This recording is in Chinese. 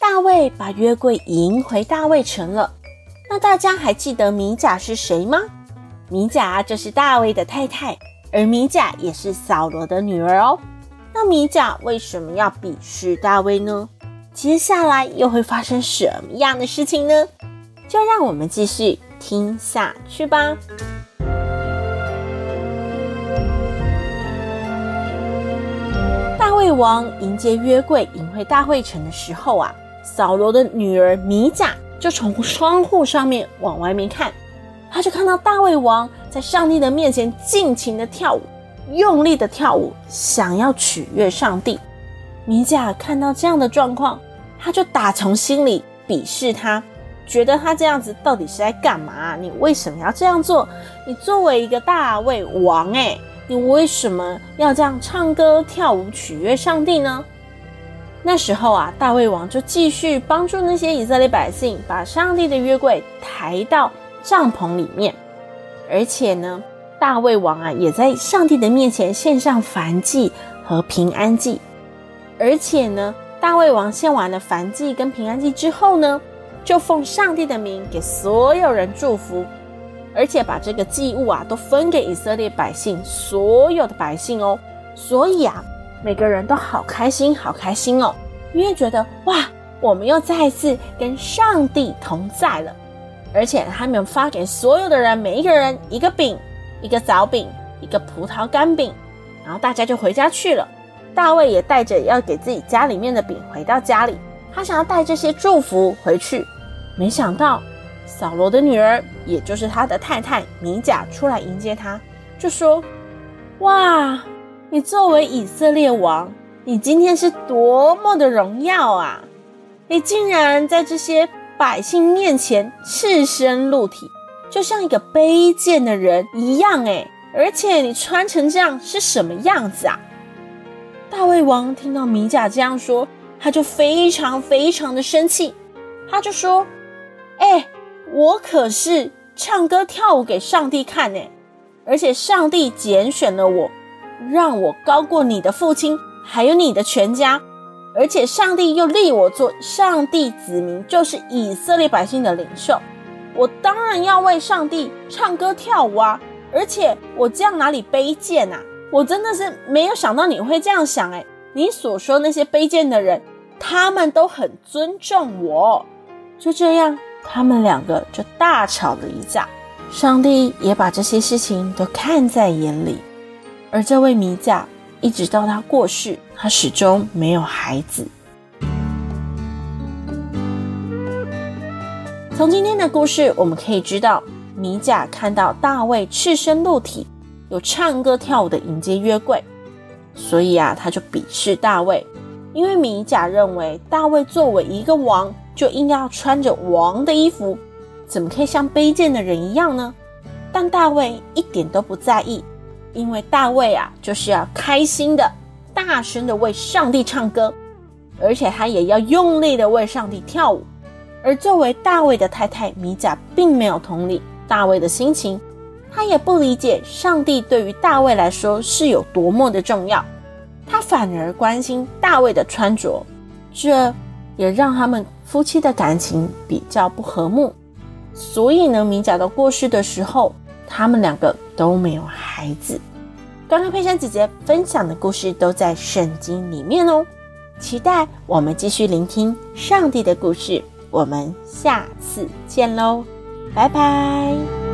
大卫把约柜迎回大卫城了。那大家还记得米甲是谁吗？米甲就是大卫的太太，而米甲也是扫罗的女儿哦。那米甲为什么要鄙视大卫呢？接下来又会发生什么样的事情呢？就让我们继续听下去吧。大卫王迎接约柜迎回大卫城的时候啊。扫罗的女儿米甲就从窗户上面往外面看，她就看到大卫王在上帝的面前尽情的跳舞，用力的跳舞，想要取悦上帝。米甲看到这样的状况，他就打从心里鄙视他，觉得他这样子到底是在干嘛？你为什么要这样做？你作为一个大卫王，诶，你为什么要这样唱歌跳舞取悦上帝呢？那时候啊，大卫王就继续帮助那些以色列百姓，把上帝的约柜抬到帐篷里面。而且呢，大卫王啊，也在上帝的面前献上燔祭和平安祭。而且呢，大卫王献完了燔祭跟平安祭之后呢，就奉上帝的名给所有人祝福，而且把这个祭物啊都分给以色列百姓，所有的百姓哦。所以啊。每个人都好开心，好开心哦，因为觉得哇，我们又再一次跟上帝同在了。而且他们发给所有的人，每一个人一个饼，一个枣饼，一个葡萄干饼，然后大家就回家去了。大卫也带着要给自己家里面的饼回到家里，他想要带这些祝福回去。没想到扫罗的女儿，也就是他的太太米甲出来迎接他，就说：“哇！”你作为以色列王，你今天是多么的荣耀啊！你竟然在这些百姓面前赤身露体，就像一个卑贱的人一样诶，而且你穿成这样是什么样子啊？大卫王听到米甲这样说，他就非常非常的生气，他就说：“哎，我可是唱歌跳舞给上帝看诶，而且上帝拣选了我。”让我高过你的父亲，还有你的全家，而且上帝又立我做上帝子民，就是以色列百姓的领袖。我当然要为上帝唱歌跳舞啊！而且我这样哪里卑贱啊？我真的是没有想到你会这样想诶，你所说那些卑贱的人，他们都很尊重我。就这样，他们两个就大吵了一架。上帝也把这些事情都看在眼里。而这位米甲，一直到他过世，他始终没有孩子。从今天的故事，我们可以知道，米甲看到大卫赤身露体，有唱歌跳舞的迎接约柜，所以啊，他就鄙视大卫，因为米甲认为大卫作为一个王，就应该要穿着王的衣服，怎么可以像卑贱的人一样呢？但大卫一点都不在意。因为大卫啊，就是要开心的、大声的为上帝唱歌，而且他也要用力的为上帝跳舞。而作为大卫的太太米甲，并没有同理大卫的心情，她也不理解上帝对于大卫来说是有多么的重要，她反而关心大卫的穿着，这也让他们夫妻的感情比较不和睦。所以呢，米甲到过世的时候，他们两个都没有孩子。刚刚佩珊姐姐分享的故事都在圣经里面哦，期待我们继续聆听上帝的故事。我们下次见喽，拜拜。